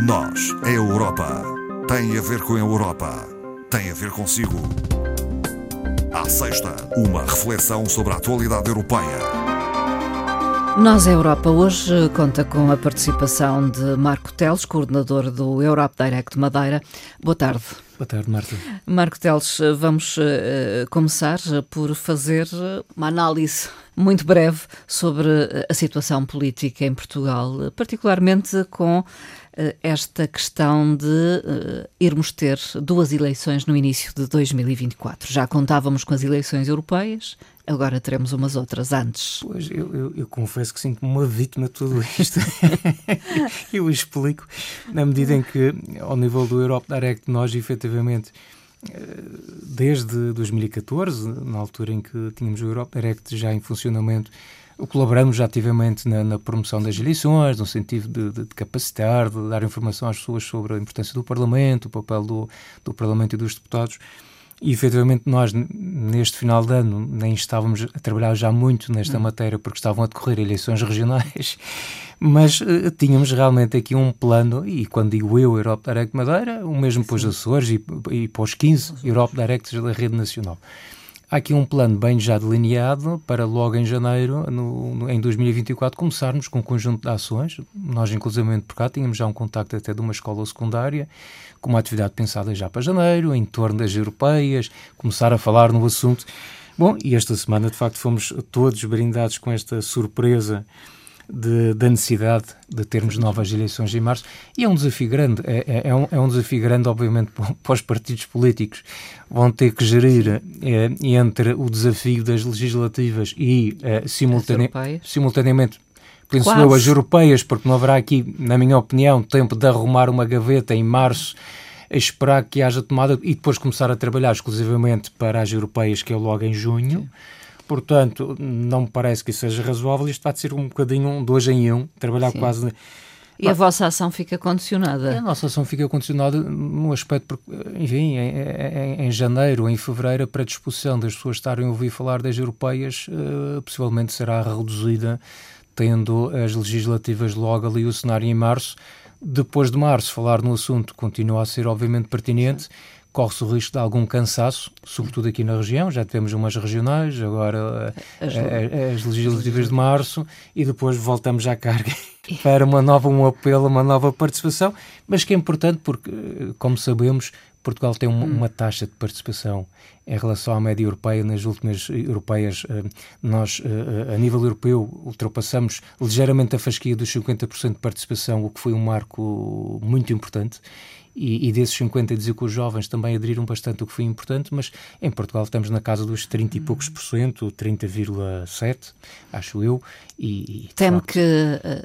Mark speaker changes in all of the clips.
Speaker 1: Nós, a Europa, tem a ver com a Europa, tem a ver consigo. À sexta, uma reflexão sobre a atualidade europeia.
Speaker 2: Nós, a Europa, hoje conta com a participação de Marco Teles, coordenador do Europe Direct Madeira. Boa tarde.
Speaker 3: Boa tarde, Marta.
Speaker 2: Marco Teles, vamos uh, começar por fazer uma análise muito breve sobre a situação política em Portugal, particularmente com uh, esta questão de uh, irmos ter duas eleições no início de 2024. Já contávamos com as eleições europeias, agora teremos umas outras antes.
Speaker 3: Pois, eu, eu, eu confesso que sinto-me uma vítima de tudo isto. eu explico, na medida em que, ao nível do Europe Direct, nós efetivamente desde 2014, na altura em que tínhamos o Europe Direct já em funcionamento, colaboramos ativamente na, na promoção das eleições, no sentido de, de, de, capacitar, de dar informação às pessoas sobre a importância do Parlamento, o papel do, do Parlamento e dos deputados. E efetivamente nós, neste final de ano, nem estávamos a trabalhar já muito nesta hum. matéria porque estavam a decorrer eleições regionais, mas uh, tínhamos realmente aqui um plano, e quando digo eu, Europe Direct Madeira, o mesmo para os Açores e, e para os 15 Europe Directs da Rede Nacional. Há aqui um plano bem já delineado para logo em janeiro, no, no, em 2024, começarmos com um conjunto de ações. Nós, inclusivamente, por cá, tínhamos já um contacto até de uma escola secundária, com uma atividade pensada já para janeiro, em torno das europeias, começar a falar no assunto. Bom, e esta semana, de facto, fomos todos brindados com esta surpresa de, da necessidade de termos novas eleições em março. E é um desafio grande, é, é, é, um, é um desafio grande, obviamente, para os partidos políticos. Vão ter que gerir é, entre o desafio das legislativas e é, simultane simultaneamente penso eu, as europeias, porque não haverá aqui, na minha opinião, tempo de arrumar uma gaveta em março, esperar que haja tomada e depois começar a trabalhar exclusivamente para as europeias, que é logo em junho. Sim. Portanto, não me parece que isso seja razoável. Isto vai ser um bocadinho um dois em um, trabalhar Sim. quase.
Speaker 2: E a vossa ação fica condicionada?
Speaker 3: A nossa ação fica condicionada no aspecto, enfim, em, em, em janeiro, em fevereiro, a predisposição das pessoas estarem a ouvir falar das europeias uh, possivelmente será reduzida, tendo as legislativas logo ali o cenário em março. Depois de março, falar no assunto continua a ser, obviamente, pertinente. Sim corre-se o risco de algum cansaço, sobretudo aqui na região. Já tivemos umas regionais, agora as, eh, as legislativas de março, e depois voltamos à carga para uma nova, um apelo, uma nova participação, mas que é importante porque, eh, como sabemos, Portugal tem uma, hum. uma, taxa de participação em relação à média europeia. Nas últimas europeias, eh, nós, a nível europeu, ultrapassamos ligeiramente a fasquia dos 50% de participação, o que foi um marco muito importante e, e desses 50 dizer que os jovens também aderiram bastante, o que foi importante, mas em Portugal estamos na casa dos 30 e poucos por cento, 30,7, acho eu. E,
Speaker 2: e Temo que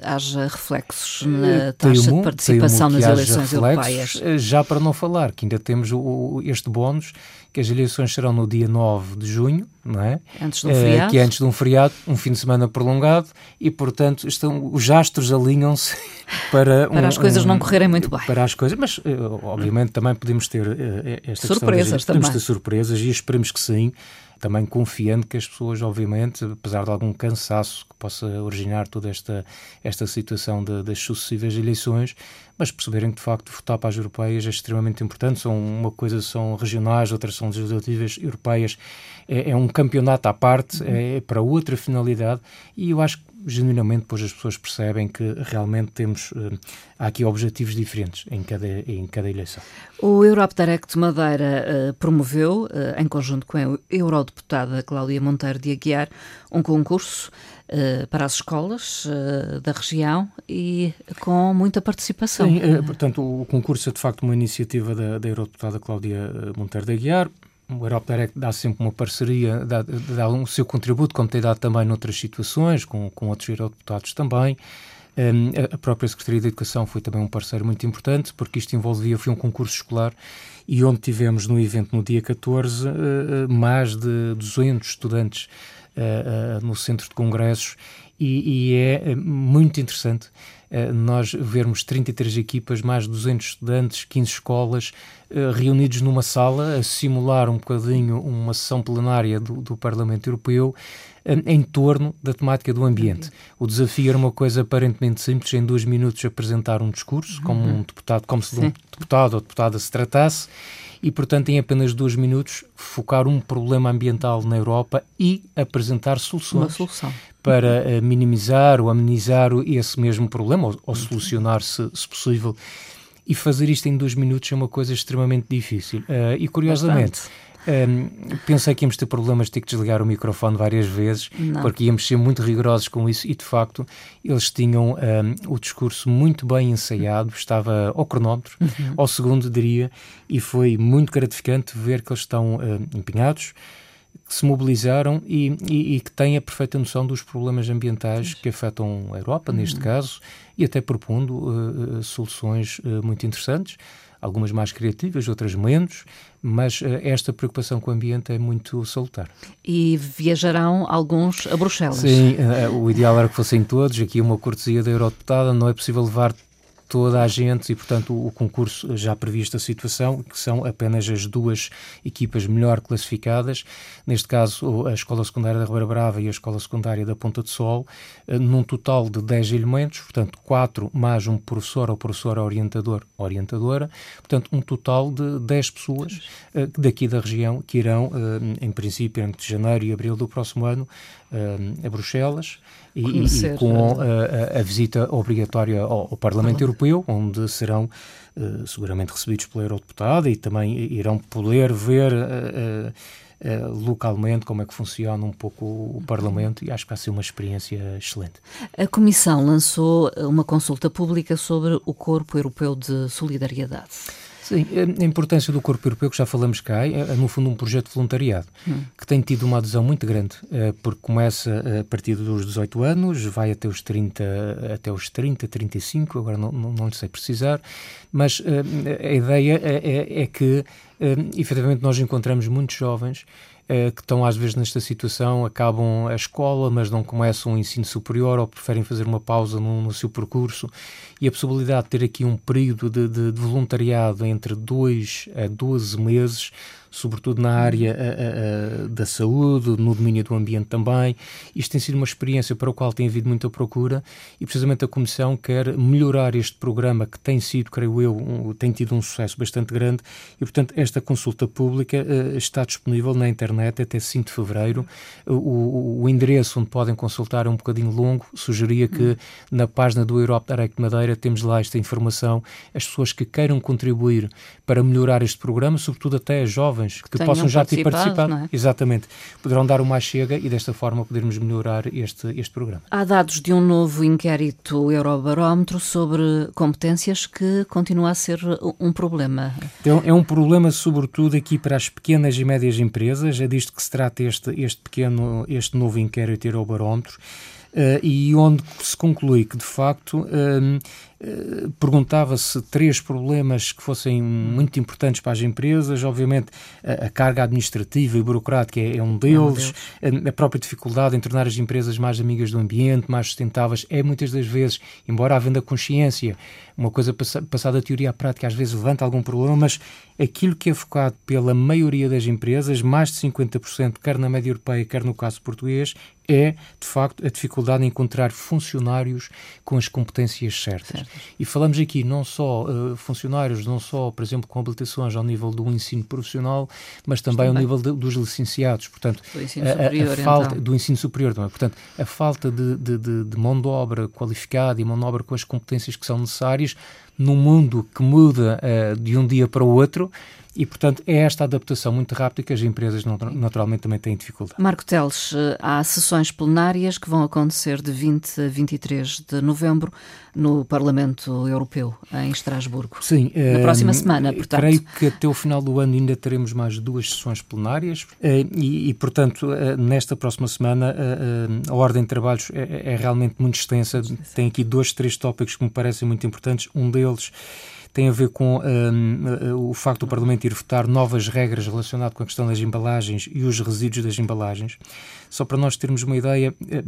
Speaker 2: haja reflexos na taxa temo, de participação nas eleições europeias.
Speaker 3: Eh, já para não falar que ainda temos o, este bónus que as eleições serão no dia 9 de junho, não é?
Speaker 2: Antes de um feriado.
Speaker 3: que é antes de um feriado, um fim de semana prolongado, e portanto estão, os astros alinham-se para.
Speaker 2: para um, as coisas um, não correrem muito bem.
Speaker 3: Para as coisas, mas obviamente também podemos ter uh, esta
Speaker 2: surpresas
Speaker 3: questão. Podemos ter surpresas e esperemos que sim também confiando que as pessoas, obviamente, apesar de algum cansaço que possa originar toda esta, esta situação de, das sucessivas eleições, mas perceberem que, de facto, votar para as europeias é extremamente importante. São uma coisa são regionais, outras são legislativas europeias. É, é um campeonato à parte, é, é para outra finalidade, e eu acho que genuinamente depois as pessoas percebem que realmente temos uh, há aqui objetivos diferentes em cada, em cada eleição.
Speaker 2: O Europe Direct Madeira uh, promoveu, uh, em conjunto com a eurodeputada Cláudia Monteiro de Aguiar, um concurso para as escolas da região e com muita participação.
Speaker 3: Sim, portanto, o concurso é de facto uma iniciativa da, da eurodeputada Cláudia Monteiro de Aguiar, o Europe Direct dá sempre uma parceria, dá, dá um seu contributo, como tem dado também noutras situações, com, com outros eurodeputados também. Um, a própria Secretaria de Educação foi também um parceiro muito importante, porque isto envolvia, foi um concurso escolar, e onde tivemos no evento, no dia 14, uh, mais de 200 estudantes no centro de congressos e, e é muito interessante nós vermos 33 equipas, mais 200 estudantes, 15 escolas, reunidos numa sala a simular um bocadinho uma sessão plenária do, do Parlamento Europeu em torno da temática do ambiente. O desafio era uma coisa aparentemente simples, em dois minutos apresentar um discurso, como um deputado, como se de um deputado ou deputada se tratasse, e, portanto, em apenas dois minutos, focar um problema ambiental na Europa e apresentar soluções para uh, minimizar ou amenizar esse mesmo problema, ou, ou solucionar, se, se, possível. E fazer isto em dois minutos é uma coisa extremamente difícil. Uh, e, curiosamente, Bastante um, pensei que íamos ter problemas de ter que desligar o microfone várias vezes, Não. porque íamos ser muito rigorosos com isso e, de facto, eles tinham um, o discurso muito bem ensaiado, estava ao cronómetro, uhum. ao segundo, diria, e foi muito gratificante ver que eles estão um, empenhados, que se mobilizaram e, e, e, que têm a perfeita noção dos problemas ambientais que afetam a Europa, uhum. neste caso, e até propondo uh, soluções uh, muito interessantes algumas mais criativas, outras menos, mas uh, esta preocupação com o ambiente é muito salutar.
Speaker 2: E viajarão alguns a Bruxelas?
Speaker 3: Sim, o ideal era que fossem todos, aqui uma cortesia da Eurodeputada, não é possível levar toda a gente e, portanto, o, concurso já prevista a situação, que são apenas as duas equipas melhor classificadas, neste caso a Escola Secundária da Ribeira Brava e a Escola Secundária da Ponta de Sol, eh, num total de 10 elementos, portanto, 4 mais um professor ou professora orientador, orientadora, portanto, um total de 10 pessoas eh, daqui da região que irão, eh, em princípio, entre janeiro e abril do próximo ano, a Bruxelas e, e com a, a, visita obrigatória ao, ao Parlamento Europeu, onde serão uh, seguramente recebidos pela Eurodeputada e também irão poder ver uh, uh, localmente como é que funciona um pouco o Parlamento e acho que vai ser uma experiência excelente.
Speaker 2: A Comissão lançou uma consulta pública sobre o Corpo Europeu de Solidariedade.
Speaker 3: Sim, a importância do Corpo Europeu, que já falamos cá, é, é no fundo um projeto de voluntariado, hum. que tem tido uma adesão muito grande, é, porque começa a partir dos 18 anos, vai até os 30, até os 30, 35, agora não, não, não lhe sei precisar, mas é, a ideia é, é, é que, efetivamente, nós encontramos muitos jovens eh, que estão às vezes nesta situação, acabam a escola, mas não começam o ensino superior ou preferem fazer uma pausa no, no seu percurso. E a possibilidade de ter aqui um período de, de, de voluntariado entre 2 a 12 meses sobretudo na área a, a, da saúde, no domínio do ambiente também. Isto tem sido uma experiência para o qual tem havido muita procura e precisamente a Comissão quer melhorar este programa que tem sido, creio eu, um, tem tido um sucesso bastante grande e, portanto, esta consulta pública uh, está disponível na internet até 5 de fevereiro. O, o, o, endereço onde podem consultar é um bocadinho longo, sugeria que na página do Europe Direct Madeira temos lá esta informação. As pessoas que queiram contribuir para melhorar este programa, sobretudo até jovens, jovens que
Speaker 2: Tenham
Speaker 3: possam já ter
Speaker 2: participado. É?
Speaker 3: Exatamente. Poderão dar uma chega e desta forma podermos melhorar este, este programa.
Speaker 2: Há dados de um novo inquérito Eurobarómetro sobre competências que continua a ser um problema.
Speaker 3: Então, é um problema sobretudo aqui para as pequenas e médias empresas, é disto que se trata este, este pequeno, este novo inquérito Eurobarómetro. Uh, e onde se conclui que, de facto, uh, uh, perguntava-se três problemas que fossem muito importantes para as empresas. Obviamente, a, a carga administrativa e burocrática é, é um deles, a, a, própria dificuldade em tornar as empresas mais amigas do ambiente, mais sustentáveis, é muitas das vezes, embora havendo a consciência, uma coisa passada da teoria à prática, às vezes levanta algum problema, mas aquilo que é focado pela maioria das empresas, mais de 50%, quer na média europeia, quer no caso português, é, de facto, a dificuldade em encontrar funcionários com as competências certas. Certo. E falamos aqui não só uh, funcionários, não só, por exemplo, com habilitações ao nível do ensino profissional, mas também, também. ao nível de, dos licenciados. Portanto,
Speaker 2: do ensino superior,
Speaker 3: a, a falta, então. do ensino superior também. Portanto, a falta de, de, de, de mão de obra qualificada e mão de obra com as competências que são necessárias num mundo que muda uh, de um dia para o outro, e, portanto, é esta adaptação muito rápida que as empresas naturalmente também têm dificuldade.
Speaker 2: Marco Teles, eh, há sessões plenárias que vão acontecer de 20 a 23 de novembro no Parlamento Europeu, em Estrasburgo.
Speaker 3: Sim.
Speaker 2: Na próxima eh, semana, portanto.
Speaker 3: Creio que até o final do ano ainda teremos mais duas sessões plenárias e, e portanto, nesta próxima semana a ordem de trabalhos é, é realmente muito extensa. Tem aqui dois, três tópicos que me parecem muito importantes. Um deles tem a ver com um, o facto do Parlamento ir votar novas regras relacionadas com a questão das embalagens e os resíduos das embalagens. Só para nós termos uma ideia, eh,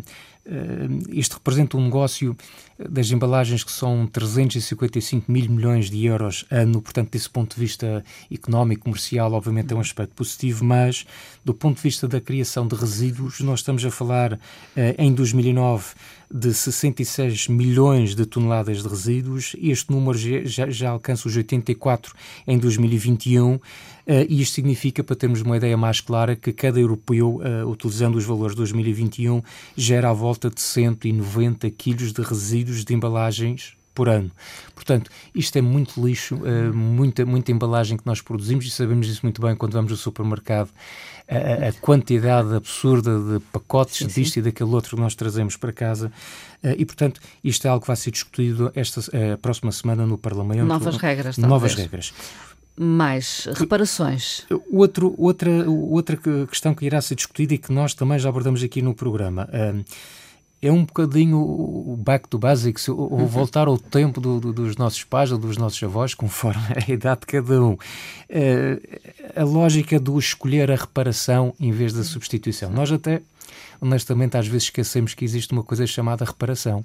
Speaker 3: eh, isto representa um negócio das embalagens que são 355 mil milhões de euros ano, portanto, desse ponto de vista económico, comercial, obviamente é um aspecto positivo, mas do ponto de vista da criação de resíduos, nós estamos a falar eh, em 2009 de 66 milhões de toneladas de resíduos. Este número já, já alcança os 84 em 2021. Uh, eh, e isto significa, para termos uma ideia mais clara, que cada europeu, uh, utilizando os valores de 2021, gera à volta de 190 quilos de resíduos de embalagens por ano. Portanto, isto é muito lixo, uh, muita, muita embalagem que nós produzimos e sabemos isso muito bem quando vamos ao supermercado. A, a quantidade absurda de pacotes sim, disto sim. e daquele outro que nós trazemos para casa. Uh, e, portanto, isto é algo que vai ser discutido esta uh, próxima semana no Parlamento.
Speaker 2: Novas regras,
Speaker 3: talvez. Novas regras
Speaker 2: mais reparações.
Speaker 3: Outro, outra, outra questão que irá ser discutida e que nós também já abordamos aqui no programa. É um bocadinho o back to basics, ou uhum. voltar ao tempo do, do, dos nossos pais ou dos nossos avós, conforme a idade de cada um. Uh, a lógica do escolher a reparação em vez da substituição. Nós até honestamente, às vezes esquecemos que existe uma coisa chamada reparação.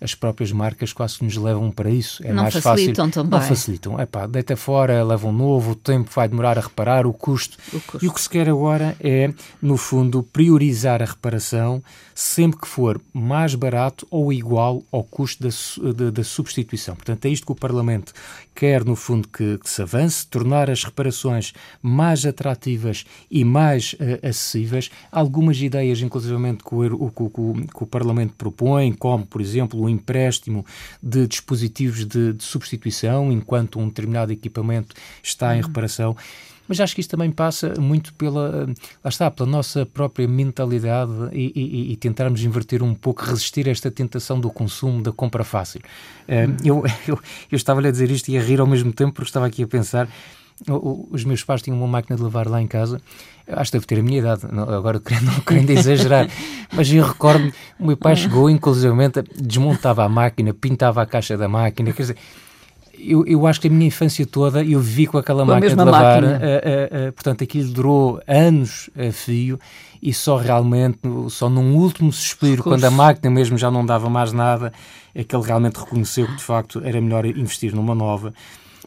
Speaker 3: As próprias marcas quase nos levam para isso. É
Speaker 2: não
Speaker 3: mais
Speaker 2: facilitam
Speaker 3: fácil.
Speaker 2: também.
Speaker 3: Não facilitam. É pá, deita fora, leva um novo, o tempo vai demorar a reparar, o custo. o custo. E o que se quer agora é, no fundo, priorizar a reparação sempre que for mais barato ou igual ao custo da, da, da substituição. Portanto, é isto que o Parlamento quer, no fundo, que, que se avance, tornar as reparações mais atrativas e mais uh, acessíveis. Algumas ideias, inclusive, que o, que, que o Parlamento propõe, como, por exemplo, o empréstimo de dispositivos de, de substituição enquanto um determinado equipamento está em uhum. reparação mas acho que isto também passa muito pela, lá está, pela nossa própria mentalidade e, e, e tentarmos inverter um pouco, resistir a esta tentação do consumo, da compra fácil. Uh, eu, eu, eu estava-lhe a dizer isto e a rir ao mesmo tempo porque estava aqui a pensar os meus pais tinham uma máquina de lavar lá em casa. Acho que deve ter a minha idade, agora não querendo exagerar, mas eu recordo-me, o meu pai chegou, inclusivamente, desmontava a máquina, pintava a caixa da máquina, quer dizer, eu, eu acho que a minha infância toda eu vivi com aquela com máquina de lavar, máquina. Uh, uh, uh, portanto aquilo durou anos a fio e só realmente, só num último suspiro, quando a máquina mesmo já não dava mais nada, é que ele realmente reconheceu que de facto era melhor investir numa nova.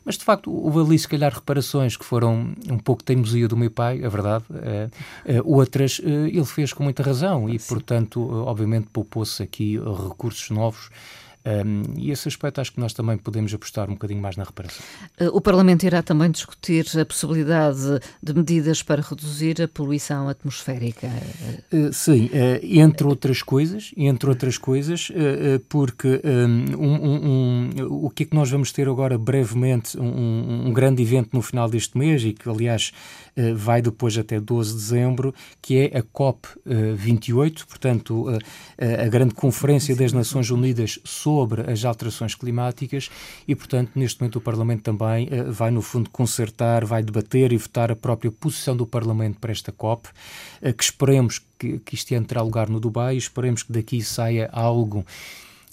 Speaker 3: Mas de facto houve ali se calhar reparações que foram um pouco teimosia do meu pai, é verdade. É, é, outras é, ele fez com muita razão e, portanto, obviamente poupou-se aqui recursos novos um, e esse aspecto acho que nós também podemos apostar um bocadinho mais na reparação.
Speaker 2: Uh, o Parlamento irá também discutir a possibilidade de medidas para reduzir a poluição atmosférica.
Speaker 3: Uh, sim, uh, entre outras coisas, entre outras coisas, porque um, um, um, o que é que nós vamos ter agora brevemente, um, grande evento no final deste mês e que aliás vai depois até 12 de dezembro, que é a COP 28, portanto a grande conferência das Nações Unidas sobre as alterações climáticas. E, portanto, neste momento o Parlamento também vai, no fundo, consertar, vai debater e votar a própria posição do Parlamento para esta COP, que esperemos que, que isto entre lugar no Dubai, esperemos que daqui saia algo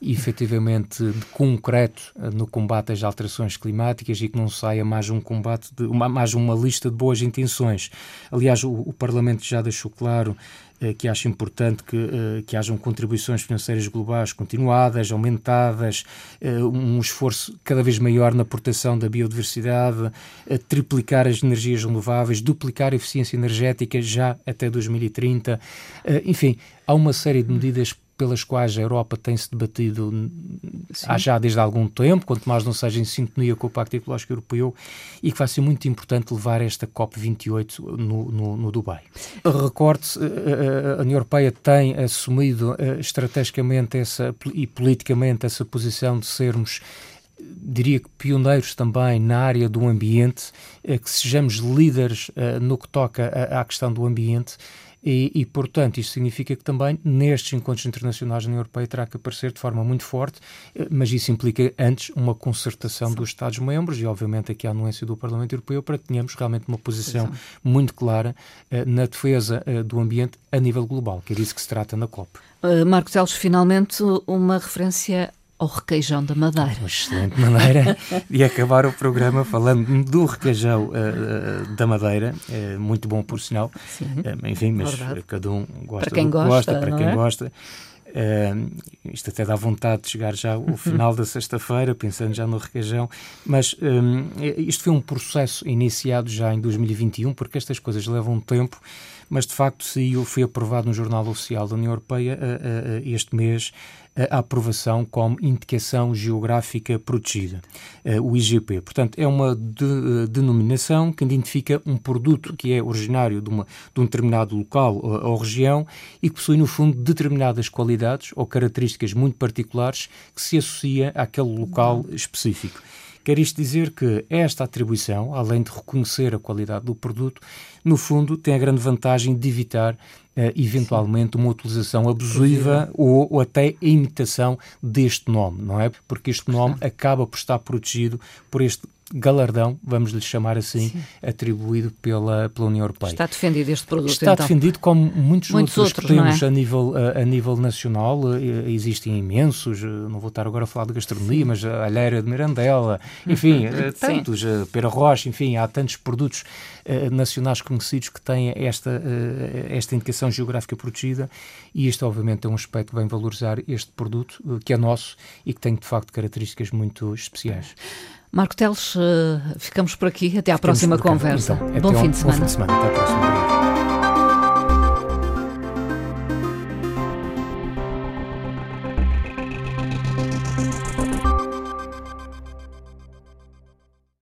Speaker 3: efetivamente de concreto eh, no combate às alterações climáticas e que não saia mais um combate, de, uma, mais uma lista de boas intenções. Aliás, o, o Parlamento já deixou claro eh, que acha importante que, eh, que hajam contribuições financeiras globais continuadas, aumentadas, um esforço cada vez maior na proteção da biodiversidade, triplicar as energias renováveis, duplicar a eficiência energética já até 2030. Enfim, há uma série de medidas pelas quais a Europa tem-se debatido Sim. há já desde algum tempo, quanto mais não seja em sintonia com o Pacto Ecológico Europeu, e que vai ser muito importante levar esta COP28 no, no, no Dubai. Recorde-se, eh, eh, a União Europeia tem assumido eh, estrategicamente essa, e politicamente essa posição de sermos diria que pioneiros também na área do ambiente, que sejamos líderes no que toca à questão do ambiente e, e, portanto, isto significa que também nestes encontros internacionais na União Europeia terá que aparecer de forma muito forte, eh, mas isso implica antes uma concertação Sim. dos Estados-membros e, obviamente, aqui a anuência do Parlamento Europeu para que tenhamos realmente uma posição Sim. muito clara uh, na defesa uh, do ambiente a nível global, que é disso que se trata na COP.
Speaker 2: Uh, Marcos Teles, finalmente uma referência ao requeijão da Madeira.
Speaker 3: Uma excelente maneira de acabar o programa falando do requeijão uh, da Madeira, uh, muito bom por sinal. Sim, uh, enfim, mas Verdade. cada um gosta
Speaker 2: para quem gosta, gosta
Speaker 3: para quem é? gosta. Uh, isto até dá vontade de chegar já ao final da sexta-feira, pensando já no requeijão, mas um, isto foi um processo iniciado já em 2021, porque estas coisas levam tempo, mas de facto saiu, foi aprovado no Jornal Oficial da União Europeia uh, uh, este mês a aprovação como indicação geográfica protegida, eh, o IGP. Portanto, é uma de, eh, denominação que identifica um produto que é originário de, uma, de um determinado local ou, ou região e que possui, no fundo, determinadas qualidades ou características muito particulares que se associa àquele local específico. Quer isto dizer que esta atribuição, além de reconhecer a qualidade do produto, no fundo tem a grande vantagem de evitar eventualmente uma utilização abusiva ou, ou, até a imitação deste nome, não é? Porque este nome acaba por estar protegido por este galardão, vamos lhe chamar assim, Sim. atribuído pela, pela União Europeia.
Speaker 2: Está defendido este produto,
Speaker 3: Está
Speaker 2: então.
Speaker 3: defendido como muitos,
Speaker 2: muitos
Speaker 3: outros, que temos
Speaker 2: é?
Speaker 3: a, nível, a, a, nível nacional. Eh, existem imensos, eh, não vou estar agora a falar de gastronomia, Sim. mas a alheira de Mirandela, enfim, eh, tantos, Pera Rocha, enfim, há tantos produtos nacionais conhecidos que têm esta, esta indicação geográfica protegida e isto obviamente é um aspecto que vem valorizar este produto, que é nosso e que tem de facto características muito especiais.
Speaker 2: Marco Teles, ficamos por aqui. Até à ficamos próxima conversa.
Speaker 3: Então, bom, fim um, bom fim de semana. Até à próxima.